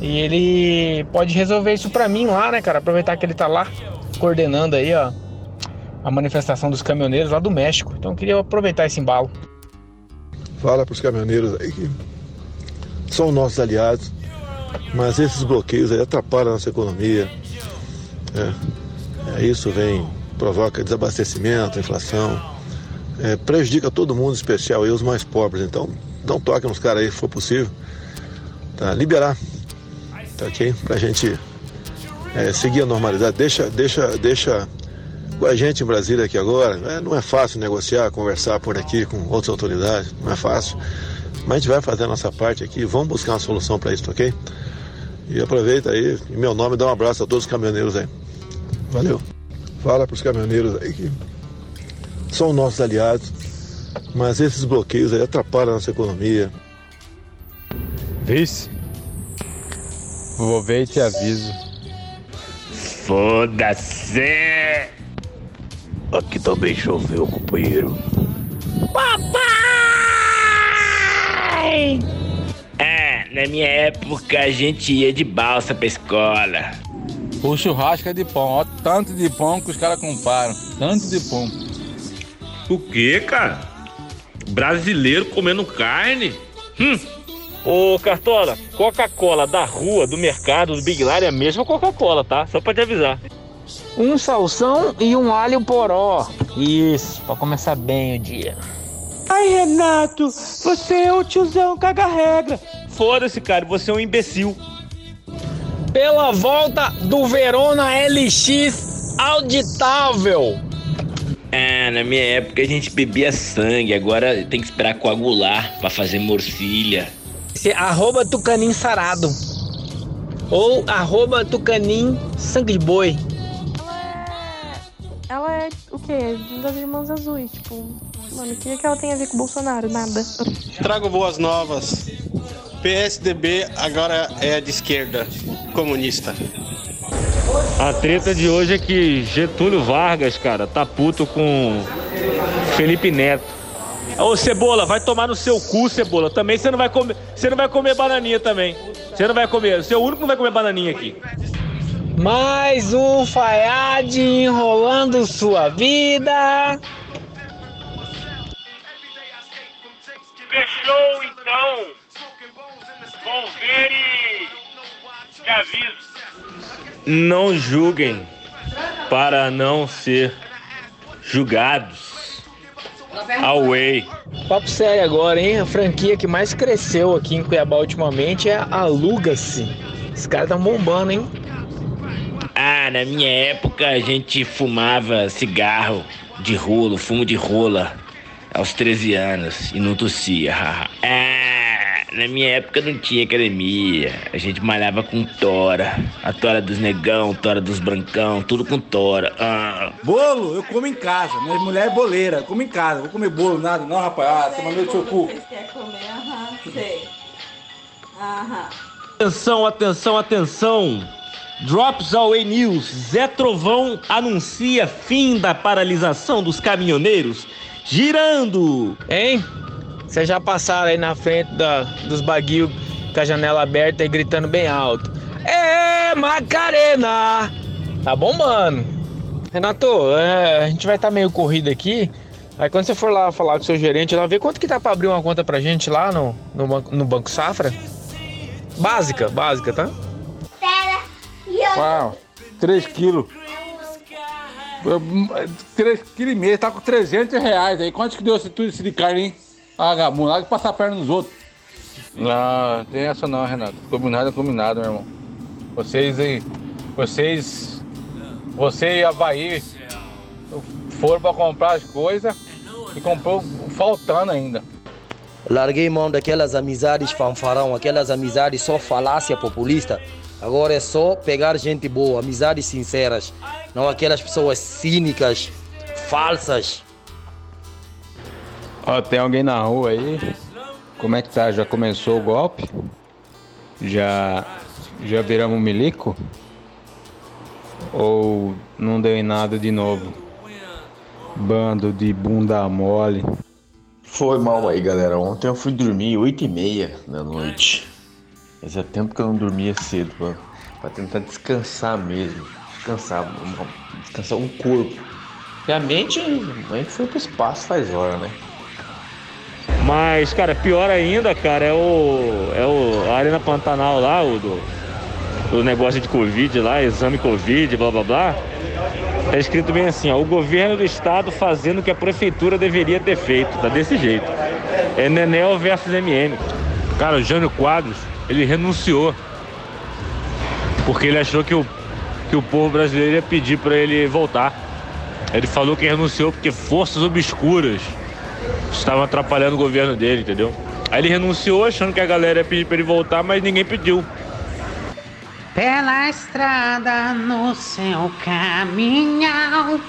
E ele pode resolver isso pra mim lá, né, cara? Aproveitar que ele tá lá coordenando aí, ó, a manifestação dos caminhoneiros lá do México. Então eu queria aproveitar esse embalo. Fala para os caminhoneiros aí que são nossos aliados, mas esses bloqueios aí atrapalham a nossa economia. É, é, isso vem, provoca desabastecimento, inflação, é, prejudica todo mundo, em especial aí os mais pobres. Então, dá um toque nos caras aí, se for possível, tá? liberar, tá ok? Pra gente é, seguir a normalidade. Deixa, deixa, deixa com a gente em Brasília aqui agora. É, não é fácil negociar, conversar por aqui com outras autoridades, não é fácil. Mas a gente vai fazer a nossa parte aqui, vamos buscar uma solução para isso, ok? E aproveita aí, em meu nome, dá um abraço a todos os caminhoneiros aí. Valeu. Fala para os caminhoneiros aí que são nossos aliados, mas esses bloqueios aí atrapalham a nossa economia. Vice, vou ver e te aviso. Foda-se! Aqui também choveu, companheiro. Papai! Ah, na minha época a gente ia de balsa pra escola. O churrasco é de pão, ó, tanto de pão que os caras comparam. Tanto de pão. O quê, cara? Brasileiro comendo carne? Hum. Ô, Cartola, Coca-Cola da rua, do mercado, do Big Lar é a mesma Coca-Cola, tá? Só pra te avisar. Um salsão e um alho poró. Isso, pra começar bem o dia. Ai, Renato, você é o tiozão caga-regra. Foda-se, cara, você é um imbecil. Pela volta do Verona LX auditável. Ah, na minha época a gente bebia sangue, agora tem que esperar coagular pra fazer morcilha. Esse é arroba tucanim sarado. Ou arroba tucanim sangue de boi. Ela é o quê? Das irmãs azuis, tipo. Mano, o que, que ela tem a ver com o Bolsonaro? Nada. Trago boas novas. PSDB agora é de esquerda, comunista. A treta de hoje é que Getúlio Vargas, cara, tá puto com Felipe Neto. Ô Cebola, vai tomar no seu cu, Cebola. Também você não vai comer, você não vai comer bananinha também. Você não vai comer, você é o único que não vai comer bananinha aqui. Mais um Fayad enrolando sua vida. Fechou então. Volvere. Te aviso. Não julguem para não ser julgados. Away. Papo sério agora, hein? A franquia que mais cresceu aqui em Cuiabá ultimamente é a Aluga-se. Esse cara tá bombando, hein? Ah, na minha época a gente fumava cigarro de rolo, fumo de rola, aos 13 anos e não tossia. ah, na minha época não tinha academia, a gente malhava com tora, a tora dos negão, tora dos brancão, tudo com tora. Ah. Bolo, eu como em casa. Minha mulher é boleira, eu como em casa. Vou comer bolo, nada, não, rapaz. Ah, toma meu seu cu. Vocês querem comer? Aham, sei. Aham. Atenção, atenção, atenção. Drops Away News. Zé Trovão anuncia fim da paralisação dos caminhoneiros. Girando! Hein? Vocês já passaram aí na frente da, dos baguios com a janela aberta e gritando bem alto. É, Macarena! Tá bombando. Renato, é, a gente vai estar tá meio corrido aqui. Aí quando você for lá falar com o seu gerente, lá ver quanto que tá pra abrir uma conta pra gente lá no, no, banco, no Banco Safra. Básica, básica, tá? Uau, 3 quilos. 3 quilos e meio, tá com 300 reais aí. Quanto que deu esse, tudo isso de carne, hein? Ah, Gabu, lá passar a perna nos outros. Não, tem essa não, Renato. Combinado é combinado, meu irmão. Vocês aí, vocês, você e Havaí foram pra comprar as coisas e comprou faltando ainda. Larguei mão daquelas amizades fanfarão, aquelas amizades só falácia populista. Agora é só pegar gente boa, amizades sinceras, não aquelas pessoas cínicas, falsas. Ó, tem alguém na rua aí? Como é que tá? Já começou o golpe? Já já viramos um milico? Ou não deu em nada de novo? Bando de bunda mole. Foi mal aí, galera. Ontem eu fui dormir 8 e meia da noite. Fazia tempo que eu não dormia cedo, pra, pra tentar descansar mesmo. Descansar, descansar o corpo. E a mente, a gente foi pro espaço faz hora, né? Mas, cara, pior ainda, cara, é o. É o a Arena Pantanal lá, o do, do negócio de Covid lá, exame Covid, blá blá blá. Tá escrito bem assim, ó, o governo do estado fazendo o que a prefeitura deveria ter feito. Tá desse jeito. É Nenel versus MM. Cara, o Jânio Quadros, ele renunciou. Porque ele achou que o, que o povo brasileiro ia pedir para ele voltar. Ele falou que renunciou porque forças obscuras estavam atrapalhando o governo dele, entendeu? Aí ele renunciou achando que a galera ia pedir pra ele voltar, mas ninguém pediu. Pela estrada no seu caminhão,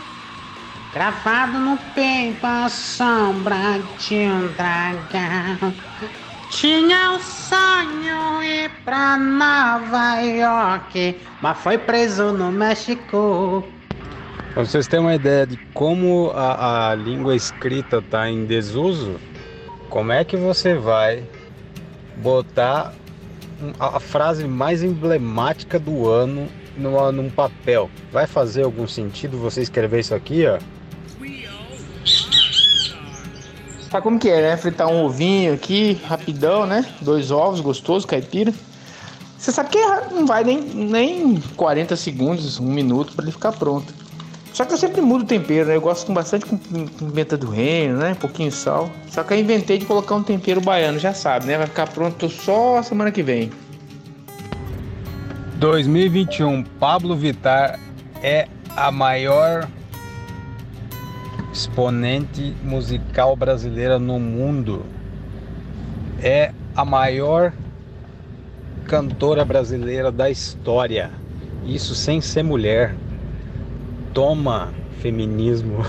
gravado no peito a sombra de um dragão. Tinha um sonho ir pra Nova York, mas foi preso no México. Pra vocês terem uma ideia de como a, a língua escrita está em desuso, como é que você vai botar a, a frase mais emblemática do ano numa- num papel? Vai fazer algum sentido você escrever isso aqui, ó? Sabe como que é, né? Fritar um ovinho aqui, rapidão, né? Dois ovos, gostoso, caipira. Você sabe que não vai nem, nem 40 segundos, um minuto para ele ficar pronto. Só que eu sempre mudo o tempero, né? Eu gosto com bastante com pim- pimenta do reino, né? Um pouquinho de sal. Só que eu inventei de colocar um tempero baiano, já sabe, né? Vai ficar pronto só semana que vem. 2021, Pablo Vittar é a maior exponente musical brasileira no mundo. É a maior cantora brasileira da história. Isso sem ser mulher. Toma, feminismo.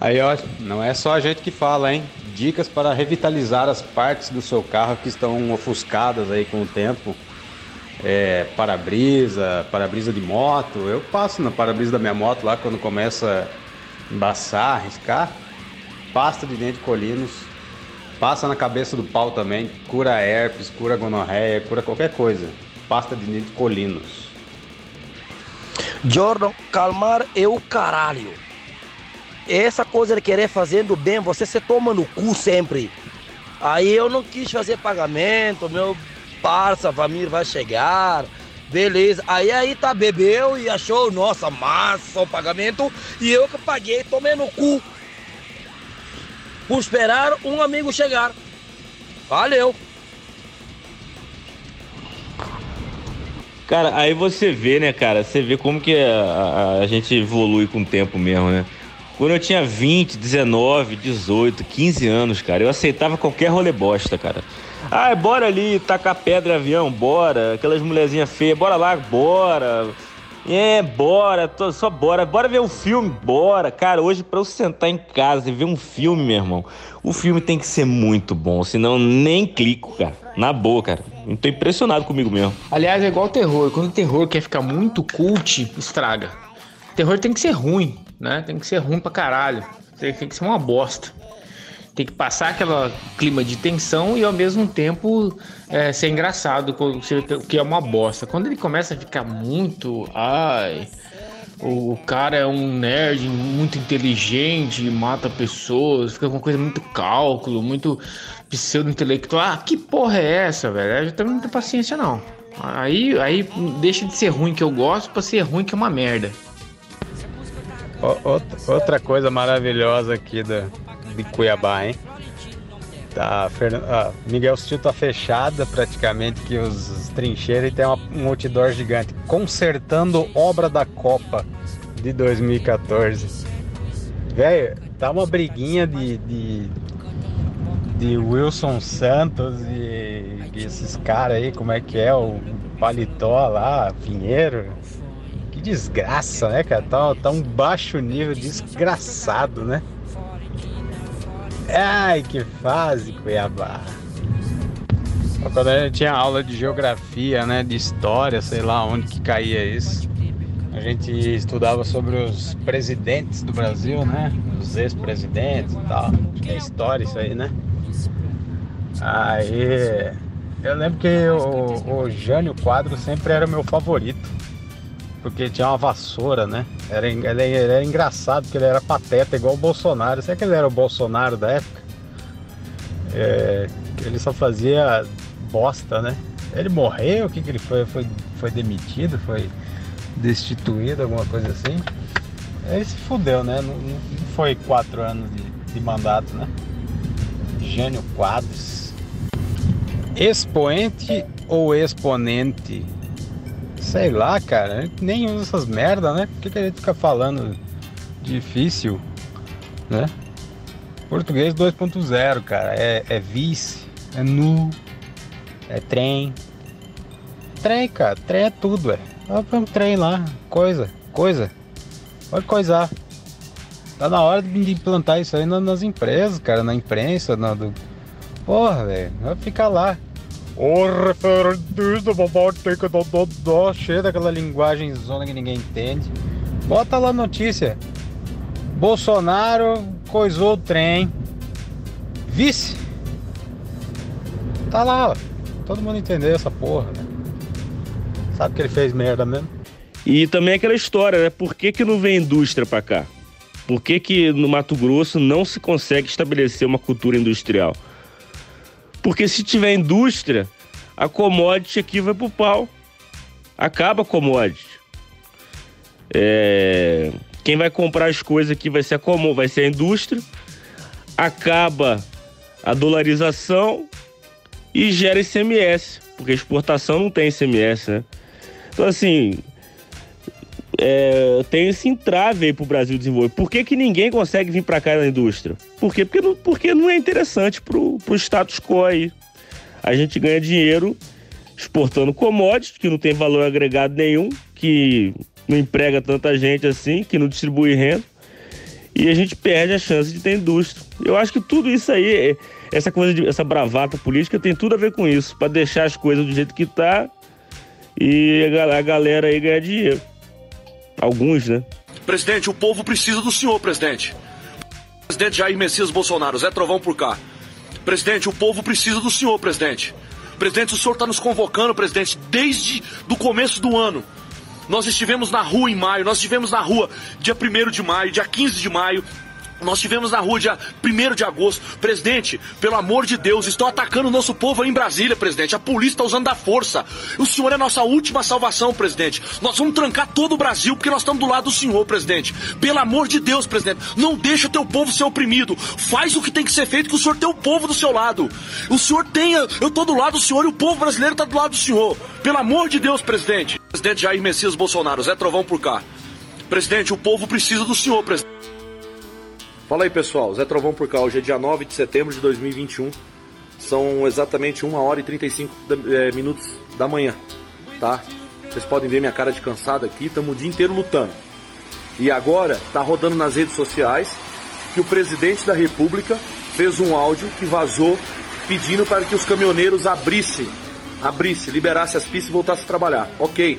Aí, ó, não é só a gente que fala, hein? Dicas para revitalizar as partes do seu carro que estão ofuscadas aí com o tempo. É, para-brisa, para-brisa de moto. Eu passo na para-brisa da minha moto lá quando começa a embaçar, arriscar. Pasta de dente colinos. Passa na cabeça do pau também. Cura herpes, cura gonorreia, cura qualquer coisa. Pasta de dente colinos. Jordan, calmar é o caralho. Essa coisa de querer fazendo bem, você se toma no cu sempre. Aí eu não quis fazer pagamento, meu parça, Vamir vai chegar, beleza. Aí aí tá, bebeu e achou, nossa, massa o pagamento, e eu que paguei, tomei no cu. Por esperar um amigo chegar. Valeu. Cara, aí você vê, né, cara? Você vê como que a, a- a gente evolui com o tempo mesmo, né? Quando eu tinha 20, 19, 18, 15 anos, cara, eu aceitava qualquer rolê bosta, cara. Ah, bora ali tacar pedra avião, bora. Aquelas mulherzinhas feias, bora lá, bora. É, bora, tô- só bora. Bora ver um filme, bora. Cara, hoje pra eu sentar em casa e ver um filme, meu irmão, o filme tem que ser muito bom, senão nem clico, cara. Na boa, cara. Eu tô impressionado comigo mesmo. Aliás, é igual o terror. Quando o terror quer ficar muito cult, estraga. terror tem que ser ruim, né? Tem que ser ruim pra caralho. Tem que ser uma bosta. Tem que passar aquele clima de tensão e ao mesmo tempo é, ser engraçado, ser- que é uma bosta. Quando ele começa a ficar muito. Ai. O o cara é um nerd muito inteligente, mata pessoas, fica com coisa muito cálculo, muito pseudo-intelectual. Ah, que porra é essa, velho? Eu já tenho muita paciência, não. Aí, aí deixa de ser ruim que eu gosto pra ser ruim que é uma merda. Ó, outra- Outra coisa maravilhosa aqui da, de Cuiabá, hein? Tá, Fernan- ah, Miguel Stil tá fechada praticamente que os, os trincheiros e tem uma- um outdoor gigante consertando obra da Copa de 2014. Velho, tá uma briguinha de, de de Wilson Santos e, e esses caras aí, como é que é? O Paletó lá, Pinheiro. Que desgraça, né, cara? Tá, tá um baixo nível desgraçado, né? Ai, que fase, Cuiabá. Quando a gente tinha aula de geografia, né, de história, sei lá onde que caía isso. A gente estudava sobre os presidentes do Brasil, né? Os ex-presidentes e tal. É história isso aí, né? Aí eu lembro que o, o Jânio Quadro sempre era o meu favorito. Porque tinha uma vassoura, né? Era, ele, ele era engraçado, porque ele era pateta, igual o Bolsonaro. Será que ele era o Bolsonaro da época? É, ele só fazia bosta, né? Ele morreu? O que, que ele foi? Foi, foi demitido? Foi destituído, alguma coisa assim? Ele se fudeu, né? Não, não foi quatro anos de, de mandato, né? Gênio Quadros. Expoente ou exponente? Sei lá, cara. Nem usa essas merda, né? Por que, que a gente fica falando difícil, né? Português 2.0, cara. É, é vice, é nu, é trem. Trem, cara. Trem é tudo, é. Olha um trem lá. Coisa, coisa. Pode coisar. Tá na hora de implantar isso aí nas empresas, cara, na imprensa, na do. Porra, velho. Vai ficar lá. O tem que dar dó, cheio daquela linguagem zona que ninguém entende. Bota lá a notícia. Bolsonaro coisou o trem. Vice. Tá lá, ó. Todo mundo entendeu essa porra, né? Sabe que ele fez merda mesmo? E também aquela história, né? Por que, que não vem indústria para cá? Por que, que no Mato Grosso não se consegue estabelecer uma cultura industrial? Porque se tiver indústria, a commodity aqui vai pro pau. Acaba a commodity. É... Quem vai comprar as coisas aqui vai ser a comum, vai ser a indústria. Acaba a dolarização e gera ICMS, porque exportação não tem ICMS, né? Então, assim, é, tem esse entrave aí pro Brasil desenvolver. Por que, que ninguém consegue vir para cá na indústria? Por quê? Porque não, porque não é interessante pro, pro status quo aí. A gente ganha dinheiro exportando commodities, que não tem valor agregado nenhum, que não emprega tanta gente assim, que não distribui renda. E a gente perde a chance de ter indústria. Eu acho que tudo isso aí, essa coisa de, essa bravata política tem tudo a ver com isso, para deixar as coisas do jeito que tá e a, a galera aí ganhar dinheiro. Alguns, né? Presidente, o povo precisa do senhor, presidente. Presidente Jair Messias Bolsonaro, Zé Trovão por cá. Presidente, o povo precisa do senhor, presidente. Presidente, o senhor está nos convocando, presidente, desde o começo do ano. Nós estivemos na rua em maio, nós estivemos na rua dia 1 de maio, dia 15 de maio, nós estivemos na rua dia 1 de agosto. Presidente, pelo amor de Deus, estão atacando o nosso povo aí em Brasília, presidente. A polícia está usando da força. O senhor é nossa última salvação, presidente. Nós vamos trancar todo o Brasil porque nós estamos do lado do senhor, presidente. Pelo amor de Deus, presidente, não deixa o teu povo ser oprimido. Faz o que tem que ser feito que o senhor tem o povo do seu lado. O senhor tenha, eu estou do lado do senhor e o povo brasileiro está do lado do senhor. Pelo amor de Deus, presidente. Presidente Jair Messias Bolsonaro, Zé Trovão por cá. Presidente, o povo precisa do senhor, presidente. Fala aí pessoal, Zé Trovão por cá, hoje é dia 9 de setembro de 2021, são exatamente 1 hora e 35 é, minutos da manhã, tá? Vocês podem ver minha cara de cansado aqui, estamos o dia inteiro lutando. E agora tá rodando nas redes sociais que o presidente da república fez um áudio que vazou pedindo para que os caminhoneiros abrissem, abrissem, liberassem as pistas e voltassem a trabalhar. Ok.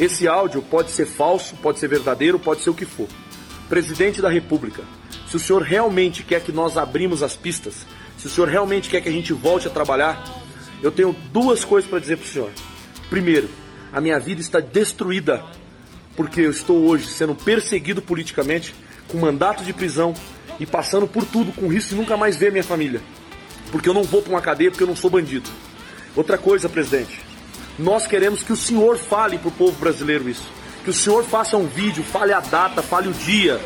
Esse áudio pode ser falso, pode ser verdadeiro, pode ser o que for. Presidente da república, se o senhor realmente quer que nós abrimos as pistas, se o senhor realmente quer que a gente volte a trabalhar, eu tenho duas coisas para dizer para o senhor. Primeiro, a minha vida está destruída porque eu estou hoje sendo perseguido politicamente, com mandato de prisão e passando por tudo com risco de nunca mais ver minha família. Porque eu não vou para uma cadeia porque eu não sou bandido. Outra coisa, presidente, nós queremos que o senhor fale para o povo brasileiro isso. Que o senhor faça um vídeo, fale a data, fale o dia,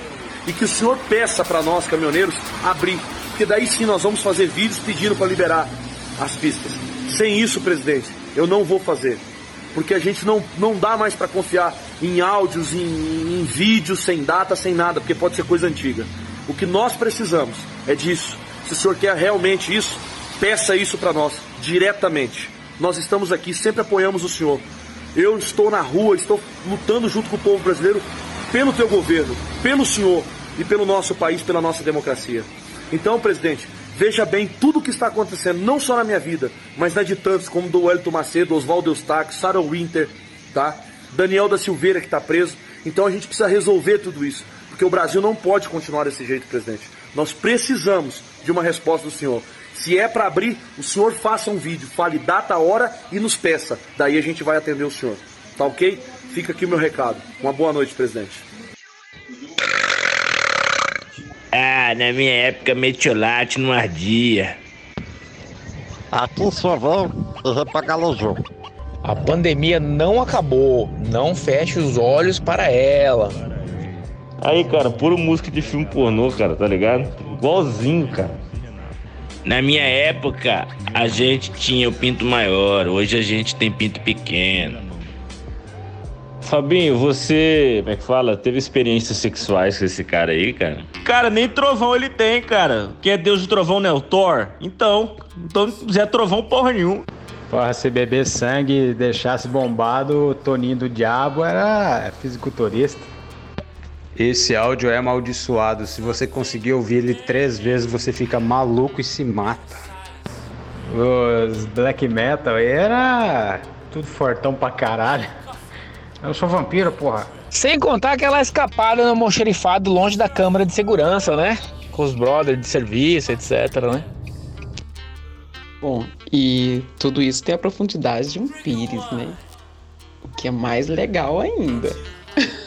e que o senhor peça para nós, caminhoneiros, abrir. Porque daí sim nós vamos fazer vídeos pedindo para liberar as pistas. Sem isso, presidente, eu não vou fazer. Porque a gente não, não dá mais para confiar em áudios, em, em vídeos, sem data, sem nada, porque pode ser coisa antiga. O que nós precisamos é disso. Se o senhor quer realmente isso, peça isso para nós, diretamente. Nós estamos aqui, sempre apoiamos o senhor. Eu estou na rua, estou lutando junto com o povo brasileiro pelo teu governo, pelo senhor e pelo nosso país, pela nossa democracia. Então, presidente, veja bem tudo o que está acontecendo, não só na minha vida, mas na de tantos, como do Wellington Macedo, Oswaldo Eustáquio, Sarah Winter, tá? Daniel da Silveira que está preso. Então a gente precisa resolver tudo isso, porque o Brasil não pode continuar desse jeito, presidente. Nós precisamos de uma resposta do senhor. Se é para abrir, o senhor faça um vídeo, fale data, hora e nos peça. Daí a gente vai atender o senhor. Tá ok? Fica aqui o meu recado. Uma boa noite, presidente. Ah, na minha época metiolate não ardia. Aqui choveu e repagalejou. A pandemia não acabou. Não feche os olhos para ela. Aí, cara, puro música de filme pornô, cara, tá ligado? Igualzinho, cara. Na minha época, a gente tinha o pinto maior, hoje a gente tem pinto pequeno. Fabinho, você, como é que fala? Teve experiências sexuais com esse cara aí, cara? Cara, nem trovão ele tem, cara. Quem é deus do trovão, né? O Thor? Então, então Zé Trovão porra nenhuma. Porra, se beber sangue e deixasse bombado, o Toninho do Diabo era fisiculturista. Esse áudio é amaldiçoado. Se você conseguir ouvir ele três vezes, você fica maluco e se mata. Os black metal aí era tudo fortão pra caralho. Eu sou vampiro, porra. Sem contar aquela escapada no almoxerifado longe da câmara de segurança, né? Com os brothers de serviço, etc, né? Bom, e tudo isso tem a profundidade de um pires, né? O que é mais legal ainda.